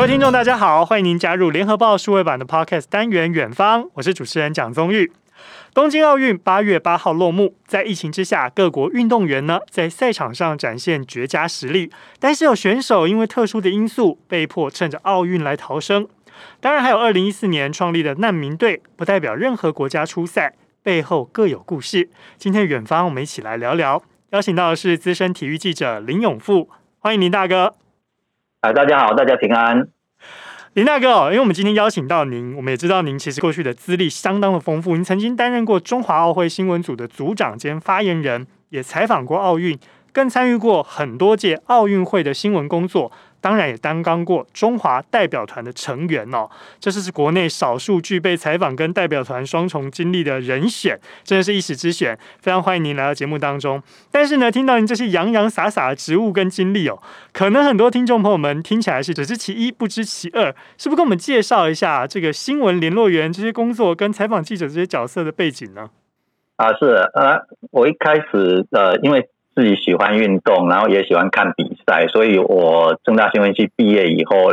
各位听众，大家好，欢迎您加入联合报数位版的 Podcast 单元《远方》，我是主持人蒋宗玉。东京奥运八月八号落幕，在疫情之下，各国运动员呢在赛场上展现绝佳实力，但是有选手因为特殊的因素被迫趁着奥运来逃生。当然，还有二零一四年创立的难民队，不代表任何国家出赛，背后各有故事。今天远方，我们一起来聊聊。邀请到的是资深体育记者林永富，欢迎林大哥。啊，大家好，大家平安。林大哥，因为我们今天邀请到您，我们也知道您其实过去的资历相当的丰富。您曾经担任过中华奥会新闻组的组长兼发言人，也采访过奥运，更参与过很多届奥运会的新闻工作。当然也担当过中华代表团的成员哦，这是国内少数具备采访跟代表团双重经历的人选，真的是一时之选，非常欢迎您来到节目当中。但是呢，听到您这些洋洋洒洒的职务跟经历哦，可能很多听众朋友们听起来是只知其一不知其二，是不是跟我们介绍一下这个新闻联络员这些工作跟采访记者这些角色的背景呢？啊，是呃，我一开始呃，因为。自己喜欢运动，然后也喜欢看比赛，所以我正大新闻系毕业以后，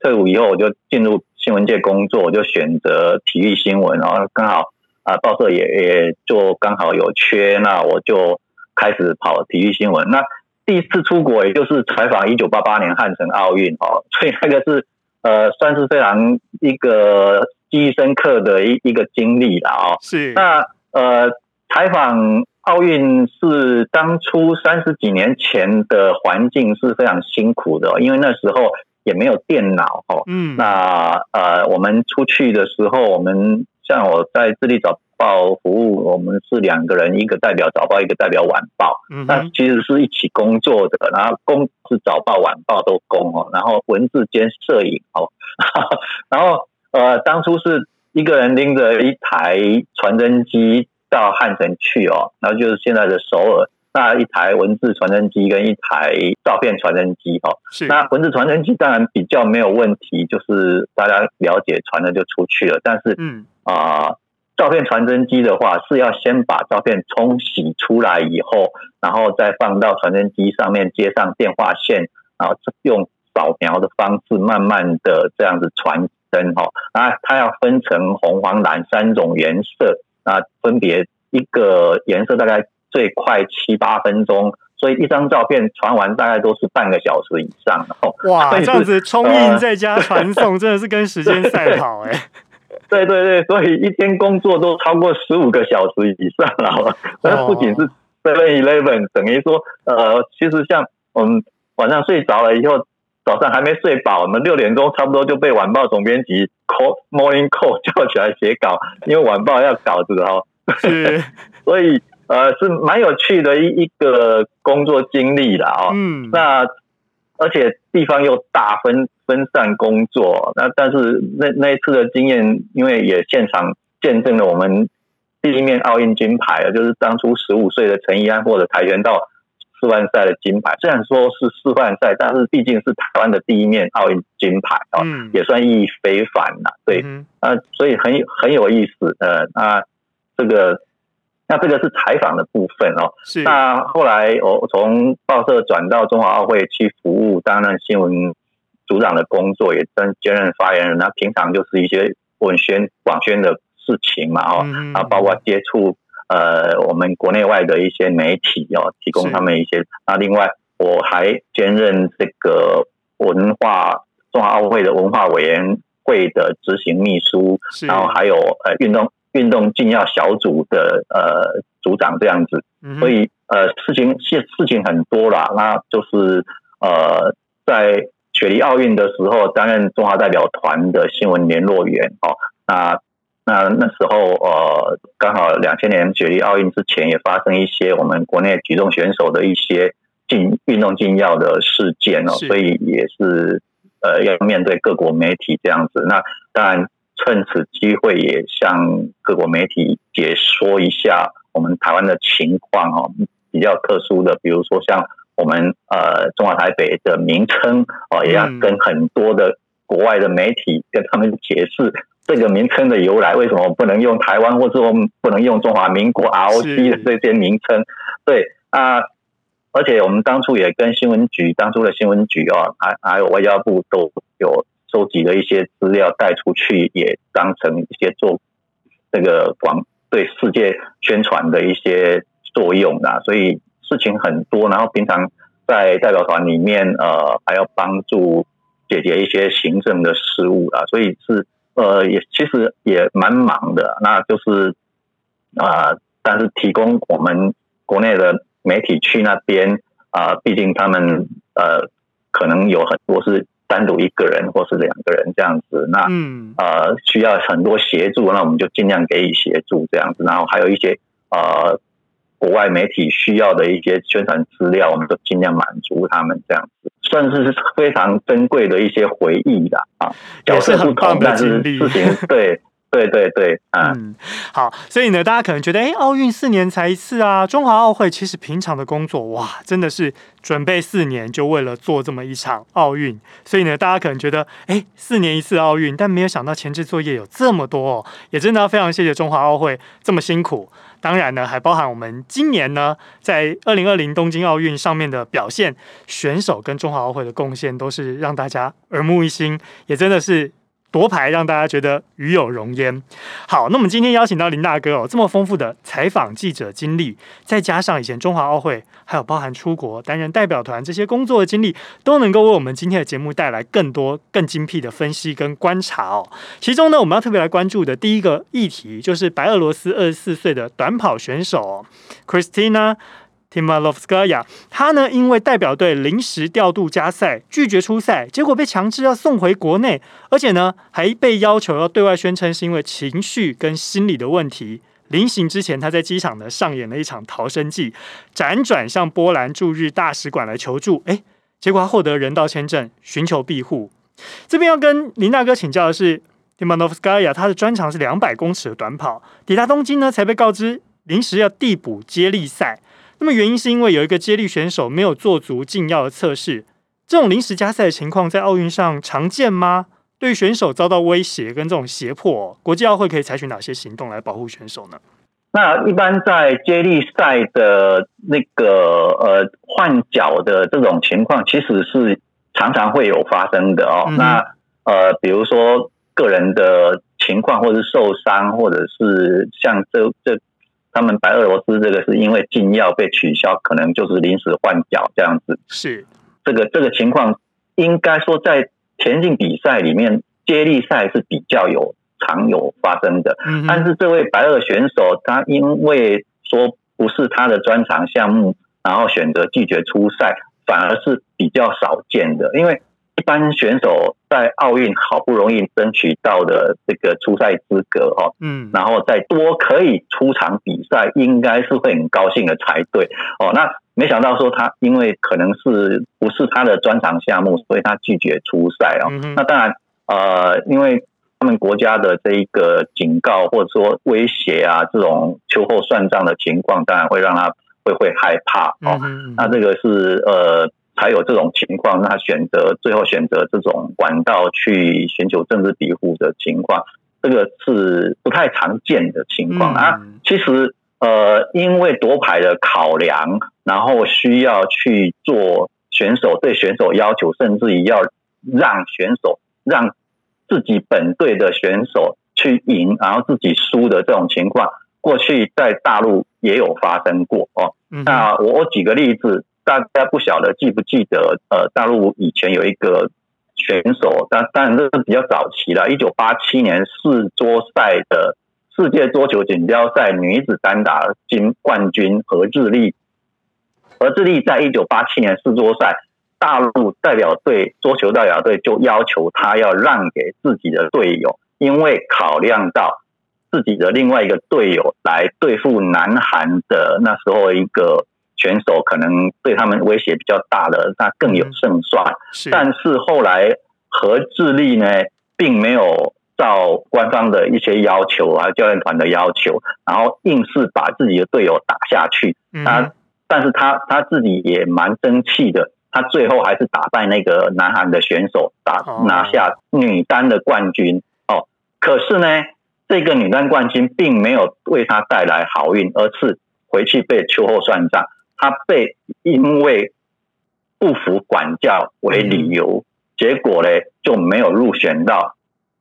退伍以后我就进入新闻界工作，我就选择体育新闻，然后刚好啊报社也也就刚好有缺，那我就开始跑体育新闻。那第一次出国也就是采访一九八八年汉城奥运哦，所以那个是呃算是非常一个记忆深刻的一一个经历了哦。是那呃采访。奥运是当初三十几年前的环境是非常辛苦的，因为那时候也没有电脑哦。嗯，那呃，我们出去的时候，我们像我在智利早报服务，我们是两个人，一个代表早报，一个代表晚报。嗯，那其实是一起工作的，然后工是早报、晚报都工哦，然后文字兼摄影哦，然后呃，当初是一个人拎着一台传真机。到汉城去哦，然后就是现在的首尔，那一台文字传真机跟一台照片传真机哦。是。那文字传真机当然比较没有问题，就是大家了解传了就出去了。但是，嗯啊、呃，照片传真机的话是要先把照片冲洗出来以后，然后再放到传真机上面接上电话线，然后用扫描的方式慢慢的这样子传真哈。啊，它要分成红、黄、蓝三种颜色。那分别一个颜色大概最快七八分钟，所以一张照片传完大概都是半个小时以上。哇，这样子冲印再加传送，真的是跟时间赛跑哎、欸。对对对，所以一天工作都超过十五个小时以上了。那不仅是 Seven Eleven，等于说呃，其实像我们晚上睡着了以后，早上还没睡饱，我们六点钟差不多就被晚报总编辑 call morning call 叫起来写稿，因为晚报要稿子哦。是，所以呃是蛮有趣的一一个工作经历啦哦。嗯。那而且地方又大，分分散工作。那但是那那一次的经验，因为也现场见证了我们第一面奥运金牌，就是当初十五岁的陈怡安获得跆拳道。示范赛的金牌，虽然说是示范赛，但是毕竟是台湾的第一面奥运金牌啊，嗯、也算意义非凡呐。对，嗯、啊，所以很很有意思。呃，那这个，那这个是采访的部分哦。是。那后来我从报社转到中华奥会去服务，担任新闻组长的工作，也担兼任发言人。那平常就是一些文宣广宣的事情嘛，哦，嗯、啊，包括接触。呃，我们国内外的一些媒体哦，提供他们一些。那另外，我还兼任这个文化中华奥会的文化委员会的执行秘书，然后还有呃运动运动禁药小组的呃组长这样子。所以呃事情事事情很多啦，那就是呃在雪梨奥运的时候担任中华代表团的新闻联络员哦，那。那那时候，呃，刚好两千年雪梨奥运之前也发生一些我们国内举重选手的一些禁运动禁药的事件哦，所以也是呃要面对各国媒体这样子。那当然趁此机会也向各国媒体解说一下我们台湾的情况哦，比较特殊的，比如说像我们呃中华台北的名称哦，也要跟很多的国外的媒体跟他们解释。这个名称的由来，为什么不能用台湾，或者说不能用中华民国 ROC 的这些名称？对啊，而且我们当初也跟新闻局当初的新闻局哦，还还有外交部都有收集了一些资料带出去，也当成一些做这个广对世界宣传的一些作用啊。所以事情很多，然后平常在代表团里面，呃，还要帮助解决一些行政的事务啊，所以是呃，也其实也蛮忙的。那就是啊、呃，但是提供我们国内的媒体去那边啊、呃，毕竟他们呃。可能有很多是单独一个人或是两个人这样子，那嗯呃需要很多协助，那我们就尽量给予协助这样子。然后还有一些呃国外媒体需要的一些宣传资料，我们就尽量满足他们这样子，算是非常珍贵的一些回忆的啊。也是很棒的经历，但是事情 对。对对对，啊、嗯，好，所以呢，大家可能觉得，哎，奥运四年才一次啊，中华奥会其实平常的工作，哇，真的是准备四年，就为了做这么一场奥运。所以呢，大家可能觉得，哎，四年一次奥运，但没有想到前置作业有这么多哦，也真的要非常谢谢中华奥会这么辛苦。当然呢，还包含我们今年呢，在二零二零东京奥运上面的表现，选手跟中华奥会的贡献，都是让大家耳目一新，也真的是。夺牌让大家觉得与有荣焉。好，那我们今天邀请到林大哥哦，这么丰富的采访记者经历，再加上以前中华奥会，还有包含出国担任代表团这些工作的经历，都能够为我们今天的节目带来更多更精辟的分析跟观察哦。其中呢，我们要特别来关注的第一个议题，就是白俄罗斯二十四岁的短跑选手 Christina。Timanovskaya，他呢，因为代表队临时调度加赛，拒绝出赛，结果被强制要送回国内，而且呢，还被要求要对外宣称是因为情绪跟心理的问题。临行之前，他在机场呢上演了一场逃生记，辗转向波兰驻日大使馆来求助，诶，结果他获得人道签证，寻求庇护。这边要跟林大哥请教的是，Timanovskaya，他的专长是两百公尺的短跑，抵达东京呢才被告知临时要递补接力赛。那么原因是因为有一个接力选手没有做足禁药的测试，这种临时加赛的情况在奥运上常见吗？对于选手遭到威胁跟这种胁迫，国际奥会可以采取哪些行动来保护选手呢？那一般在接力赛的那个呃换脚的这种情况，其实是常常会有发生的哦。嗯、那呃，比如说个人的情况，或者是受伤，或者是像这这。他们白俄罗斯这个是因为禁药被取消，可能就是临时换脚这样子。是这个这个情况，应该说在田径比赛里面，接力赛是比较有常有发生的。嗯、但是这位白俄选手，他因为说不是他的专长项目，然后选择拒绝出赛，反而是比较少见的，因为。一般选手在奥运好不容易争取到的这个出赛资格哦，嗯，然后再多可以出场比赛，应该是会很高兴的才对哦。那没想到说他因为可能是不是他的专长项目，所以他拒绝出赛哦。嗯、那当然，呃，因为他们国家的这一个警告或者说威胁啊，这种秋后算账的情况，当然会让他会会害怕哦。嗯、那这个是呃。才有这种情况，那他选择最后选择这种管道去寻求政治庇护的情况，这个是不太常见的情况啊。其实，呃，因为夺牌的考量，然后需要去做选手对选手要求，甚至于要让选手让自己本队的选手去赢，然后自己输的这种情况，过去在大陆也有发生过哦。那我我举个例子。大家不晓得记不记得？呃，大陆以前有一个选手，但当然这是比较早期了。一九八七年世桌赛的世界桌球锦标赛女子单打金冠军何智丽，何智丽在一九八七年世桌赛，大陆代表队桌球代表队就要求她要让给自己的队友，因为考量到自己的另外一个队友来对付南韩的那时候一个。选手可能对他们威胁比较大的，那更有胜算。是但是后来何智丽呢，并没有照官方的一些要求啊，教练团的要求，然后硬是把自己的队友打下去。嗯、他，但是他他自己也蛮争气的，他最后还是打败那个南韩的选手，打拿下女单的冠军。哦，可是呢，这个女单冠军并没有为他带来好运，而是回去被秋后算账。他被因为不服管教为理由，结果呢就没有入选到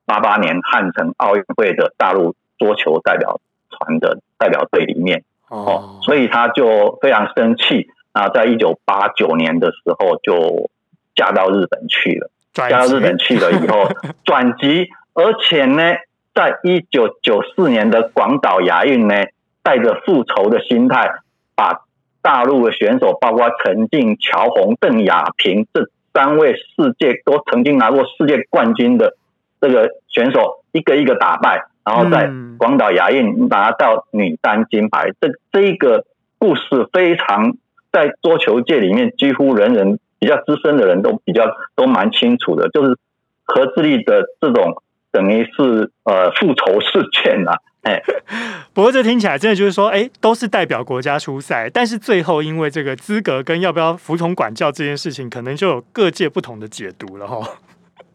八八年汉城奥运会的大陆桌球代表团的代表队里面。哦，所以他就非常生气啊，在一九八九年的时候就嫁到日本去了，嫁到日本去了以后 转籍，而且呢，在一九九四年的广岛亚运呢，带着复仇的心态，把大陆的选手，包括陈静、乔红、邓亚萍这三位世界都曾经拿过世界冠军的这个选手，一个一个打败，然后在广岛亚运拿到女单金牌。这这一个故事非常在桌球界里面，几乎人人比较资深的人都比较都蛮清楚的，就是何志立的这种等于是呃复仇事件啊。哎，不过这听起来真的就是说，哎，都是代表国家出赛，但是最后因为这个资格跟要不要服从管教这件事情，可能就有各界不同的解读了哈。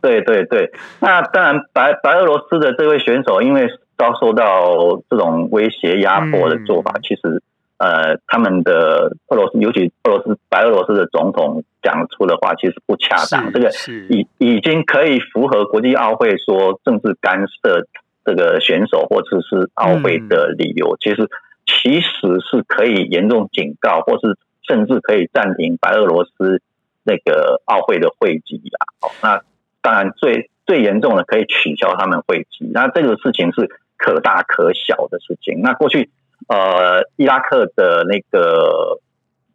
对对对，那当然白白俄罗斯的这位选手，因为遭受到这种威胁压迫的做法，嗯、其实呃，他们的俄罗斯，尤其俄罗斯白俄罗斯的总统讲出的话，其实不恰当。这个已已经可以符合国际奥会说政治干涉。这个选手或者是奥会的理由，其实其实是可以严重警告，或是甚至可以暂停白俄罗斯那个奥会的会籍啊。那当然最最严重的可以取消他们会籍。那这个事情是可大可小的事情。那过去呃，伊拉克的那个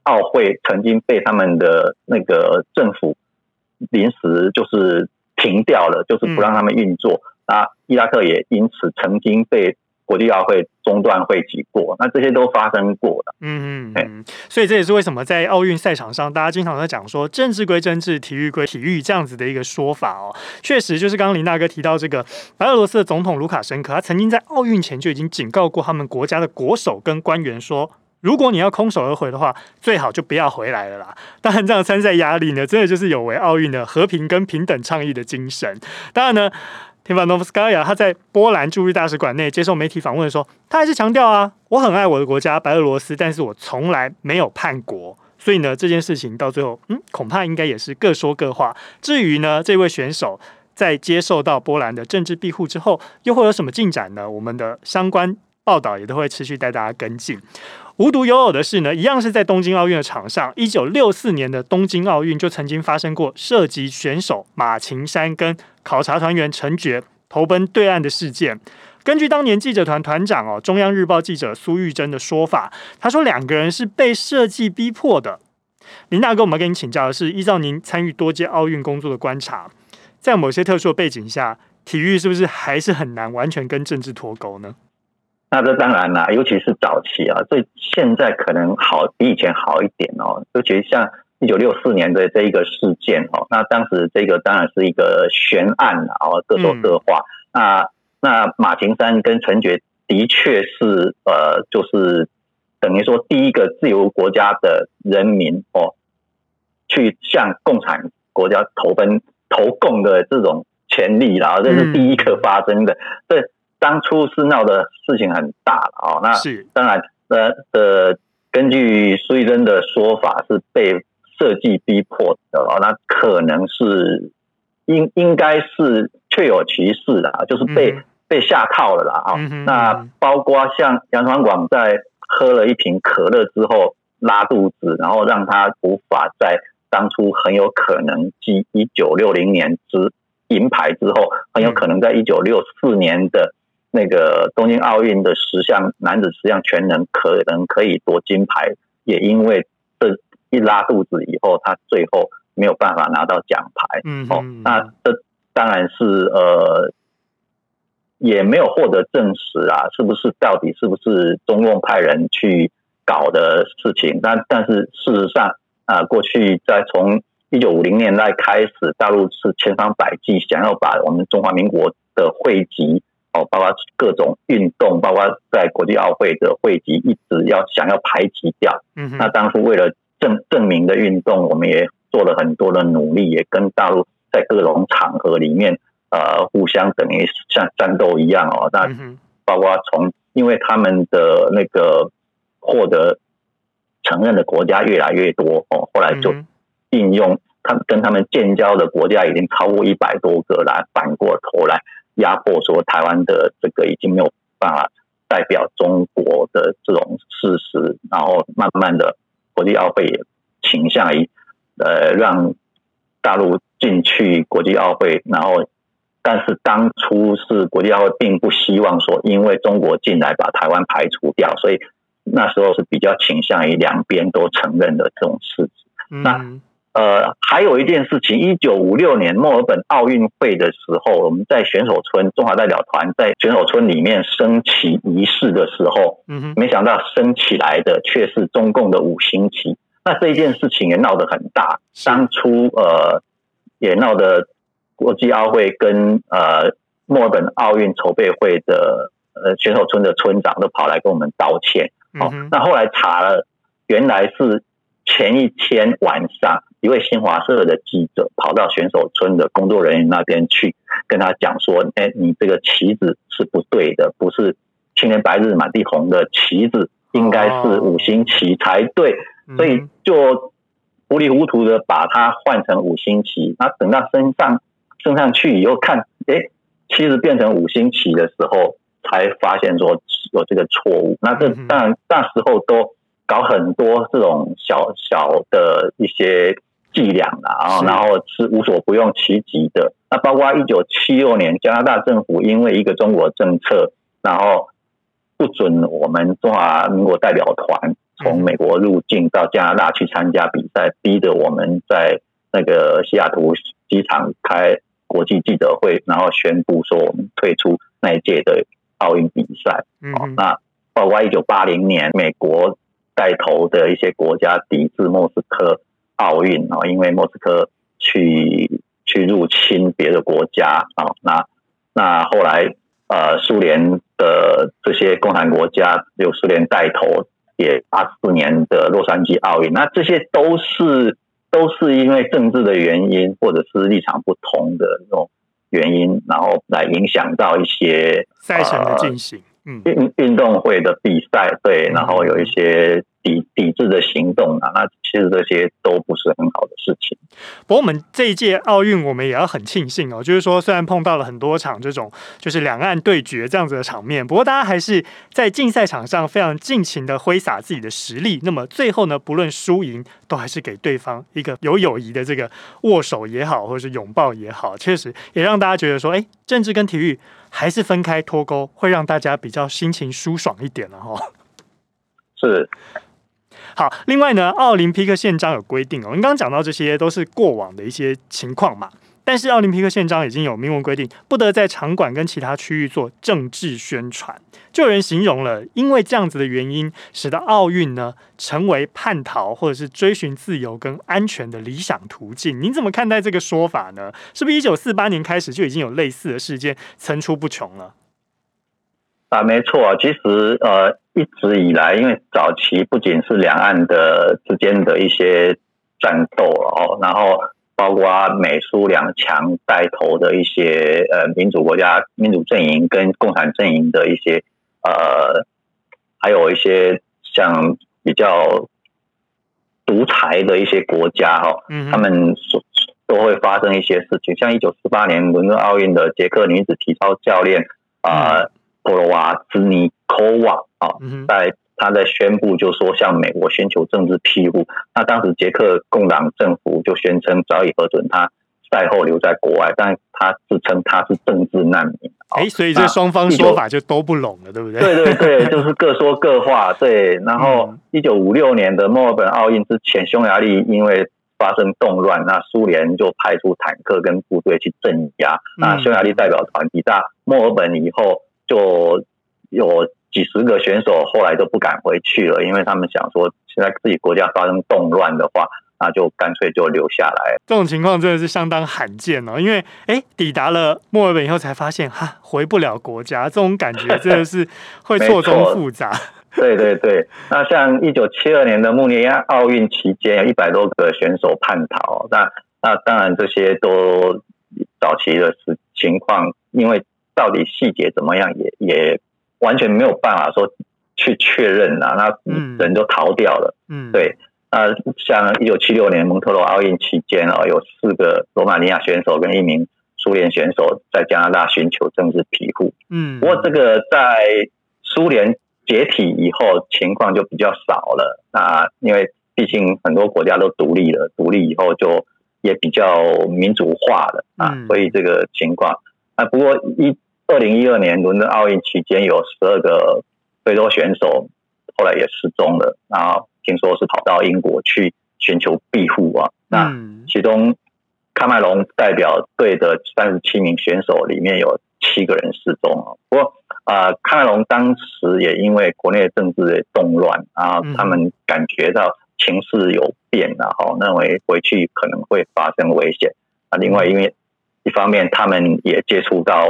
奥会曾经被他们的那个政府临时就是停掉了，就是不让他们运作。啊，伊拉克也因此曾经被国际奥会中断会籍过，那这些都发生过的。嗯嗯嗯，所以这也是为什么在奥运赛场上，大家经常在讲说政治归政治，体育归体育这样子的一个说法哦。确实，就是刚刚林大哥提到这个白俄罗斯的总统卢卡申科，他曾经在奥运前就已经警告过他们国家的国手跟官员说，如果你要空手而回的话，最好就不要回来了啦。当然，这样参赛压力呢，真的就是有违奥运的和平跟平等倡议的精神。当然呢。提凡诺夫斯卡娅，他在波兰驻日大使馆内接受媒体访问的时候，他还是强调啊，我很爱我的国家白俄罗斯，但是我从来没有叛国，所以呢，这件事情到最后，嗯，恐怕应该也是各说各话。至于呢，这位选手在接受到波兰的政治庇护之后，又会有什么进展呢？我们的相关报道也都会持续带大家跟进。无独有偶的是呢，一样是在东京奥运的场上，一九六四年的东京奥运就曾经发生过涉及选手马晴山跟考察团员陈珏投奔对岸的事件。根据当年记者团团长哦，中央日报记者苏玉珍的说法，他说两个人是被设计逼迫的。林大哥，我们跟你请教的是，依照您参与多届奥运工作的观察，在某些特殊的背景下，体育是不是还是很难完全跟政治脱钩呢？那这当然啦，尤其是早期啊，所以现在可能好比以前好一点哦。尤其像一九六四年的这一个事件哦，那当时这个当然是一个悬案啊，各说各话。嗯、那那马秦山跟陈觉的确是呃，就是等于说第一个自由国家的人民哦，去向共产国家投奔投共的这种权利，然后这是第一个发生的。这、嗯当初是闹的事情很大了哦，那当然呃呃，根据苏玉珍的说法是被设计逼迫的哦，那可能是应应该是确有其事的，就是被、嗯、被下套了啦啊。嗯、那包括像杨传广在喝了一瓶可乐之后拉肚子，然后让他无法在当初很有可能继一九六零年之银牌之后，很有可能在一九六四年的。那个东京奥运的十项男子十项全能可能可以夺金牌，也因为这一拉肚子以后，他最后没有办法拿到奖牌。嗯哼，哦，那这当然是呃，也没有获得证实啊，是不是到底是不是中共派人去搞的事情？但但是事实上啊，过去在从一九五零年代开始，大陆是千方百计想要把我们中华民国的会籍。哦，包括各种运动，包括在国际奥会的会籍，一直要想要排挤掉。嗯哼，那当初为了证证明的运动，我们也做了很多的努力，也跟大陆在各种场合里面，呃，互相等于像战斗一样哦。那包括从因为他们的那个获得承认的国家越来越多哦，后来就应用他跟他们建交的国家已经超过一百多个了反过头来压迫说台湾的这个已经没有办法代表中国的这种事实，然后慢慢的国际奥会也倾向于呃让大陆进去国际奥会，然后但是当初是国际奥会并不希望说因为中国进来把台湾排除掉，所以那时候是比较倾向于两边都承认的这种事实。嗯、那呃，还有一件事情，一九五六年墨尔本奥运会的时候，我们在选手村，中华代表团在选手村里面升旗仪式的时候，嗯哼，没想到升起来的却是中共的五星旗。那这一件事情也闹得很大，当初呃也闹得国际奥会跟呃墨尔本奥运筹备会的呃选手村的村长都跑来跟我们道歉。哦，那后来查了，原来是。前一天晚上，一位新华社的记者跑到选手村的工作人员那边去，跟他讲说：“哎，你这个旗子是不对的，不是青天白日满地红的旗子，应该是五星旗才对。”所以就糊里糊涂的把它换成五星旗。那等到升上升上去以后，看，哎，旗子变成五星旗的时候，才发现说有这个错误。那这当然那时候都。搞很多这种小小的一些伎俩啊，然后是无所不用其极的。那包括一九七六年，加拿大政府因为一个中国政策，然后不准我们中华民国代表团从美国入境到加拿大去参加比赛，逼得我们在那个西雅图机场开国际记者会，然后宣布说我们退出那一届的奥运比赛。嗯，那包括一九八零年美国。带头的一些国家抵制莫斯科奥运啊，因为莫斯科去去入侵别的国家啊，那那后来呃，苏联的这些共产国家由苏联带头，也八四年的洛杉矶奥运，那这些都是都是因为政治的原因，或者是立场不同的那种原因，然后来影响到一些赛程的进行。嗯，运运动会的比赛，对，然后有一些抵抵制的行动啊，那其实这些都不是很好的事情。不过我们这一届奥运，我们也要很庆幸哦，就是说虽然碰到了很多场这种就是两岸对决这样子的场面，不过大家还是在竞赛场上非常尽情的挥洒自己的实力。那么最后呢，不论输赢，都还是给对方一个有友谊的这个握手也好，或者是拥抱也好，确实也让大家觉得说，哎，政治跟体育。还是分开脱钩，会让大家比较心情舒爽一点了哈。是，好。另外呢，奥林匹克宪章有规定哦，你刚刚讲到这些都是过往的一些情况嘛。但是奥林匹克宪章已经有明文规定，不得在场馆跟其他区域做政治宣传。就有人形容了，因为这样子的原因，使得奥运呢成为叛逃或者是追寻自由跟安全的理想途径。您怎么看待这个说法呢？是不是一九四八年开始就已经有类似的事件层出不穷了？啊，没错，其实呃一直以来，因为早期不仅是两岸的之间的一些战斗哦，然后。包括美苏两强带头的一些呃民主国家、民主阵营跟共产阵营的一些呃，还有一些像比较独裁的一些国家哈，他们所都会发生一些事情。像一九四八年伦敦奥运的捷克女子体操教练啊，普罗瓦兹尼科娃啊，在。他在宣布，就说向美国寻求政治庇护。那当时捷克共党政府就宣称早已核准他赛后留在国外，但他自称他是政治难民。哎，所以这双方说法就都不拢了，对不对？对对对，就是各说各话。对，然后一九五六年的墨尔本奥运之前，匈牙利因为发生动乱，那苏联就派出坦克跟部队去镇压。那匈牙利代表团抵达墨尔本以后，就有。几十个选手后来都不敢回去了，因为他们想说，现在自己国家发生动乱的话，那就干脆就留下来。这种情况真的是相当罕见哦，因为哎，抵达了墨尔本以后才发现，哈，回不了国家，这种感觉真的是会错综复杂。对对对，那像一九七二年的慕尼黑奥运期间，有一百多个选手叛逃，那那当然这些都早期的事情况，因为到底细节怎么样也，也也。完全没有办法说去确认啊，那人都逃掉了。嗯，对。呃，像一九七六年蒙特罗奥运期间哦，有四个罗马尼亚选手跟一名苏联选手在加拿大寻求政治庇护。嗯，不过这个在苏联解体以后情况就比较少了。那因为毕竟很多国家都独立了，独立以后就也比较民主化了啊，所以这个情况。啊，不过一二零一二年伦敦奥运期间有十二个非洲选手后来也失踪了，然后听说是跑到英国去寻求庇护啊。那其中喀麦隆代表队的三十七名选手里面有七个人失踪啊。不过啊，喀麦隆当时也因为国内政治的动乱啊，他们感觉到情势有变，然后认为回去可能会发生危险啊。另外，因为一方面他们也接触到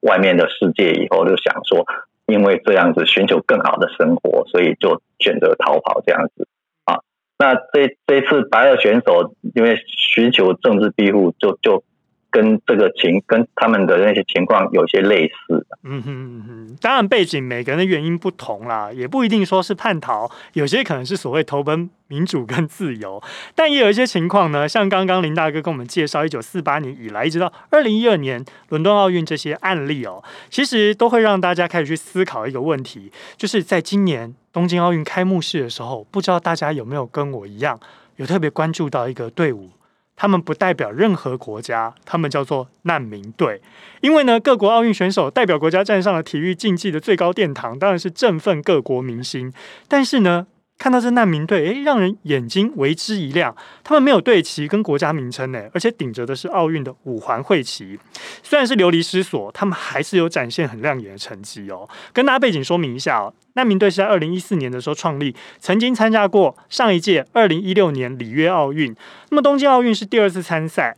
外面的世界以后，就想说，因为这样子寻求更好的生活，所以就选择逃跑这样子啊。那这这一次白俄选手因为寻求政治庇护，就就。跟这个情跟他们的那些情况有些类似。嗯哼嗯哼，当然背景每个人的原因不同啦，也不一定说是叛逃，有些可能是所谓投奔民主跟自由，但也有一些情况呢，像刚刚林大哥跟我们介绍一九四八年以来一直到二零一二年伦敦奥运这些案例哦，其实都会让大家开始去思考一个问题，就是在今年东京奥运开幕式的时候，不知道大家有没有跟我一样，有特别关注到一个队伍。他们不代表任何国家，他们叫做难民队。因为呢，各国奥运选手代表国家站上了体育竞技的最高殿堂，当然是振奋各国民心。但是呢，看到这难民队，诶，让人眼睛为之一亮。他们没有队旗跟国家名称呢，而且顶着的是奥运的五环会旗。虽然是流离失所，他们还是有展现很亮眼的成绩哦。跟大家背景说明一下哦，难民队是在二零一四年的时候创立，曾经参加过上一届二零一六年里约奥运。那么东京奥运是第二次参赛。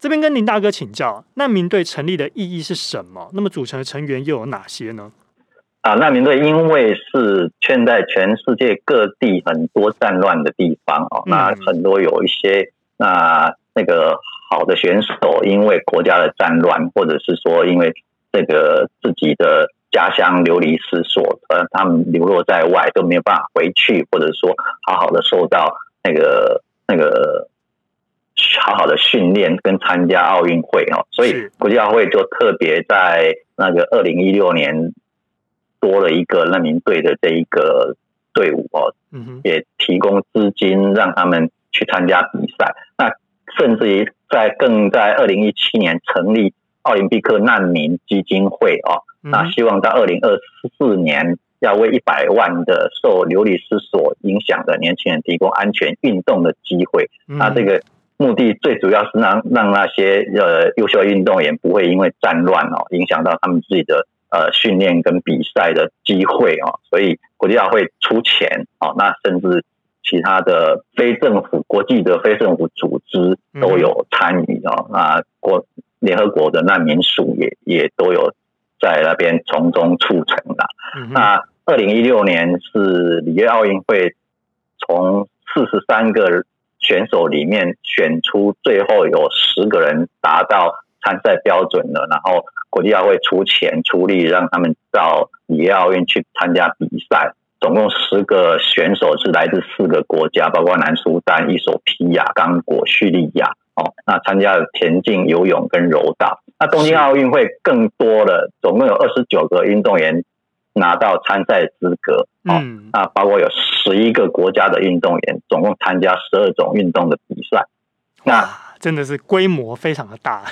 这边跟林大哥请教，难民队成立的意义是什么？那么组成的成员又有哪些呢？啊，难民队因为是现在全世界各地很多战乱的地方哦，那很多有一些那那个好的选手，因为国家的战乱，或者是说因为这个自己的家乡流离失所，呃，他们流落在外都没有办法回去，或者说好好的受到那个那个好好的训练跟参加奥运会哦，所以国际奥会就特别在那个二零一六年。多了一个难民队的这一个队伍哦，也提供资金让他们去参加比赛。那甚至于在更在二零一七年成立奥林匹克难民基金会哦，那希望到二零二四年要为一百万的受流离失所影响的年轻人提供安全运动的机会。那这个目的最主要是让让那些呃优秀运动员不会因为战乱哦影响到他们自己的。呃，训练跟比赛的机会啊，所以国际奥会出钱啊，那甚至其他的非政府、国际的非政府组织都有参与啊。那国联合国的难民署也也都有在那边从中促成的。那二零一六年是里约奥运会从四十三个选手里面选出最后有十个人达到参赛标准了，然后。国际奥会出钱出力，让他们到里约奥运去参加比赛。总共十个选手是来自四个国家，包括南苏丹、伊索比亚、刚果、叙利亚。哦，那参加了田径、游泳跟柔道。那东京奥运会更多了，总共有二十九个运动员拿到参赛资格。哦，那包括有十一个国家的运动员，总共参加十二种运动的比赛。那真的是规模非常的大。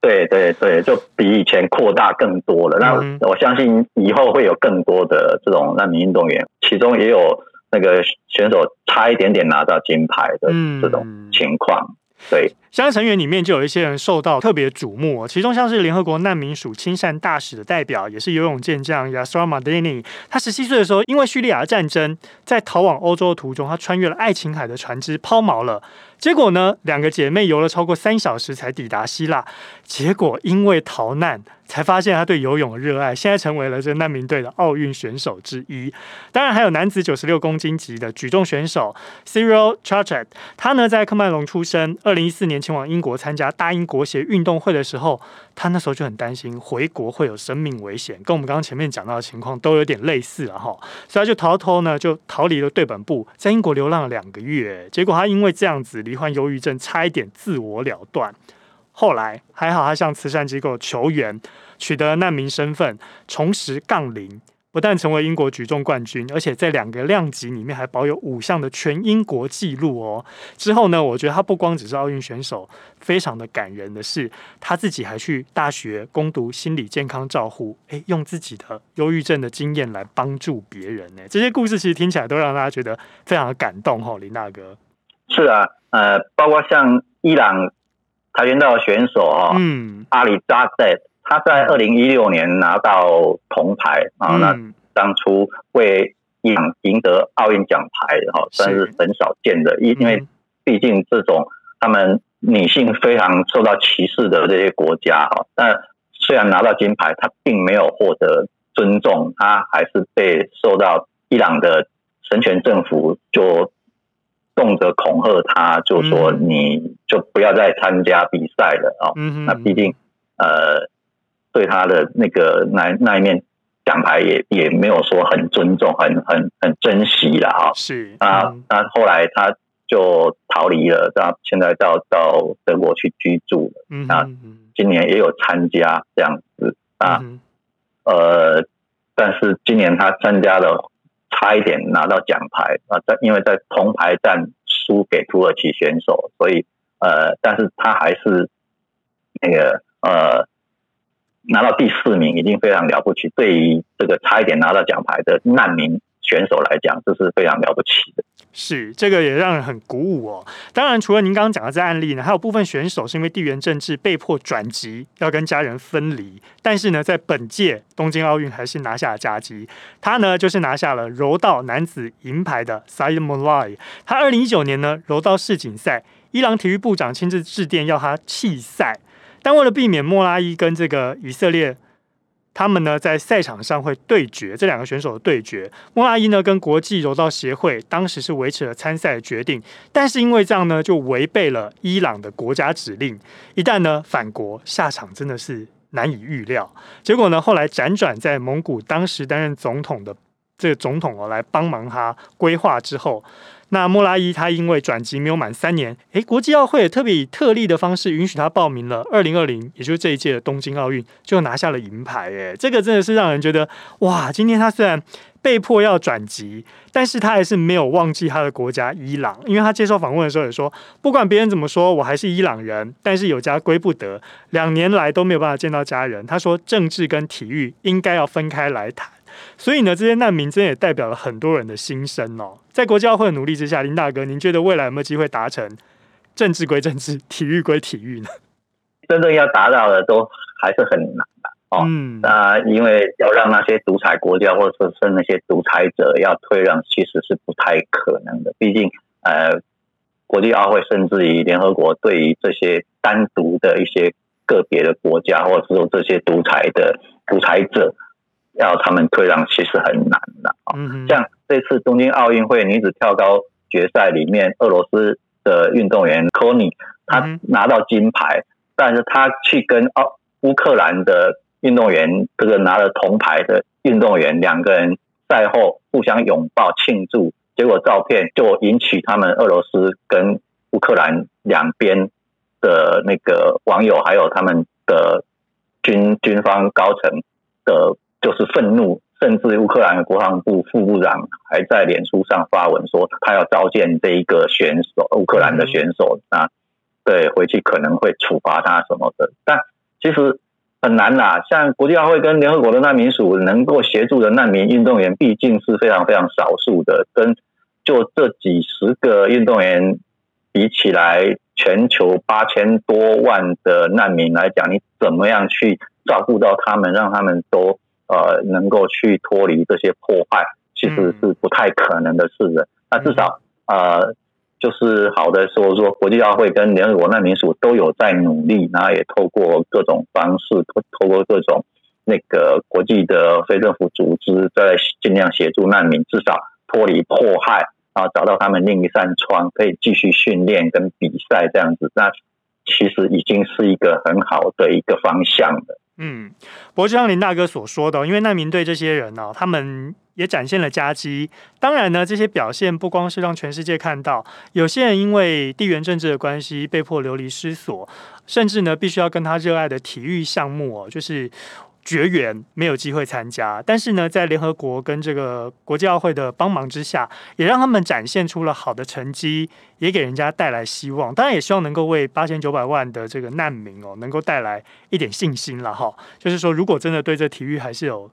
对对对，就比以前扩大更多了。那我相信以后会有更多的这种难民运动员，其中也有那个选手差一点点拿到金牌的这种情况。对，相关成员里面就有一些人受到特别瞩目，其中像是联合国难民署亲善大使的代表，也是游泳健将 Yasra Madani。他十七岁的时候，因为叙利亚战争，在逃往欧洲的途中，他穿越了爱琴海的船只抛锚了。结果呢，两个姐妹游了超过三小时才抵达希腊，结果因为逃难。才发现他对游泳的热爱，现在成为了这难民队的奥运选手之一。当然，还有男子九十六公斤级的举重选手 Cyril Chauchat，他呢在喀麦隆出生，二零一四年前往英国参加大英国协运动会的时候，他那时候就很担心回国会有生命危险，跟我们刚刚前面讲到的情况都有点类似了哈，所以他就逃偷呢就逃离了对本部，在英国流浪了两个月，结果他因为这样子罹患忧郁症，差一点自我了断。后来还好，他向慈善机构求援，取得难民身份，重拾杠铃，不但成为英国举重冠军，而且在两个量级里面还保有五项的全英国纪录哦。之后呢，我觉得他不光只是奥运选手，非常的感人的是，他自己还去大学攻读心理健康照护，诶，用自己的忧郁症的经验来帮助别人呢。这些故事其实听起来都让大家觉得非常的感动哦，林大哥。是啊，呃，包括像伊朗。跆拳道选手啊，嗯，阿里扎塞，他在二零一六年拿到铜牌啊，那当初为伊朗赢得奥运奖牌哈，算是很少见的，因因为毕竟这种他们女性非常受到歧视的这些国家哈，那虽然拿到金牌，他并没有获得尊重，他还是被受到伊朗的神权政府就。动辄恐吓他，就说你就不要再参加比赛了啊！嗯、那毕竟呃，对他的那个那那一面奖牌也也没有说很尊重，很很很珍惜了啊！是啊，那后来他就逃离了，他现在到到德国去居住了。嗯，那今年也有参加这样子啊，呃，但是今年他参加了。差一点拿到奖牌啊，在因为在铜牌战输给土耳其选手，所以呃，但是他还是那个呃拿到第四名，已经非常了不起。对于这个差一点拿到奖牌的难民选手来讲，这是非常了不起的。是，这个也让人很鼓舞哦。当然，除了您刚刚讲的这案例呢，还有部分选手是因为地缘政治被迫转籍，要跟家人分离。但是呢，在本届东京奥运还是拿下了佳绩。他呢，就是拿下了柔道男子银牌的 Said m o l a i。他二零一九年呢，柔道世锦赛，伊朗体育部长亲自致电要他弃赛，但为了避免莫拉伊跟这个以色列。他们呢，在赛场上会对决，这两个选手的对决。莫拉伊呢，跟国际柔道协会当时是维持了参赛的决定，但是因为这样呢，就违背了伊朗的国家指令。一旦呢反国，下场真的是难以预料。结果呢，后来辗转在蒙古当时担任总统的这个总统哦，来帮忙他规划之后。那莫拉伊他因为转籍没有满三年，诶，国际奥会也特别以特例的方式允许他报名了二零二零，也就是这一届的东京奥运，就拿下了银牌。诶，这个真的是让人觉得哇！今天他虽然被迫要转籍，但是他还是没有忘记他的国家伊朗，因为他接受访问的时候也说，不管别人怎么说，我还是伊朗人，但是有家归不得，两年来都没有办法见到家人。他说，政治跟体育应该要分开来谈。所以呢，这些难民真的也代表了很多人的心声哦。在国际奥会的努力之下，林大哥，您觉得未来有没有机会达成政治归政治，体育归体育呢？真正要达到的都还是很难的哦。嗯，那因为要让那些独裁国家或者是那些独裁者要退让，其实是不太可能的。毕竟，呃，国际奥会甚至于联合国对于这些单独的一些个别的国家，或者是说这些独裁的独裁者。要他们退让其实很难的啊，像这次东京奥运会女子跳高决赛里面，俄罗斯的运动员 k o n i，他拿到金牌，但是他去跟奥乌克兰的运动员，这个拿了铜牌的运动员，两个人赛后互相拥抱庆祝，结果照片就引起他们俄罗斯跟乌克兰两边的那个网友，还有他们的军军方高层的。就是愤怒，甚至乌克兰的国防部副部长还在脸书上发文说，他要召见这一个选手，乌克兰的选手啊，对，回去可能会处罚他什么的。但其实很难啦，像国际奥会跟联合国的难民署能够协助的难民运动员，毕竟是非常非常少数的，跟就这几十个运动员比起来，全球八千多万的难民来讲，你怎么样去照顾到他们，让他们都。呃，能够去脱离这些迫害，其实是不太可能的事的。那至少，呃，就是好的说说国际奥会跟联合国难民署都有在努力，然后也透过各种方式，透透过各种那个国际的非政府组织，在尽量协助难民，至少脱离迫害，然后找到他们另一扇窗，可以继续训练跟比赛这样子。那其实已经是一个很好的一个方向了。嗯，不过就像林大哥所说的，因为难民队这些人呢、他们也展现了夹击。当然呢，这些表现不光是让全世界看到，有些人因为地缘政治的关系被迫流离失所，甚至呢，必须要跟他热爱的体育项目哦，就是。绝缘没有机会参加，但是呢，在联合国跟这个国际奥会的帮忙之下，也让他们展现出了好的成绩，也给人家带来希望。当然，也希望能够为八千九百万的这个难民哦，能够带来一点信心了哈。就是说，如果真的对这体育还是有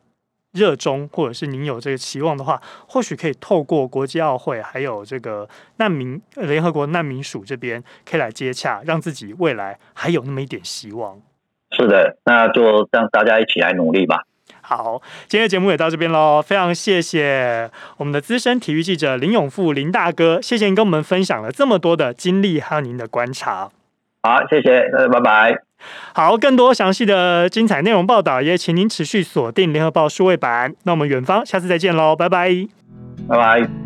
热衷，或者是您有这个期望的话，或许可以透过国际奥会还有这个难民联合国难民署这边，可以来接洽，让自己未来还有那么一点希望。是的，那就让大家一起来努力吧。好，今天的节目也到这边喽，非常谢谢我们的资深体育记者林永富林大哥，谢谢您跟我们分享了这么多的经历还有您的观察。好，谢谢，拜拜。好，更多详细的精彩内容报道，也请您持续锁定联合报数位版。那我们远方下次再见喽，拜拜，拜拜。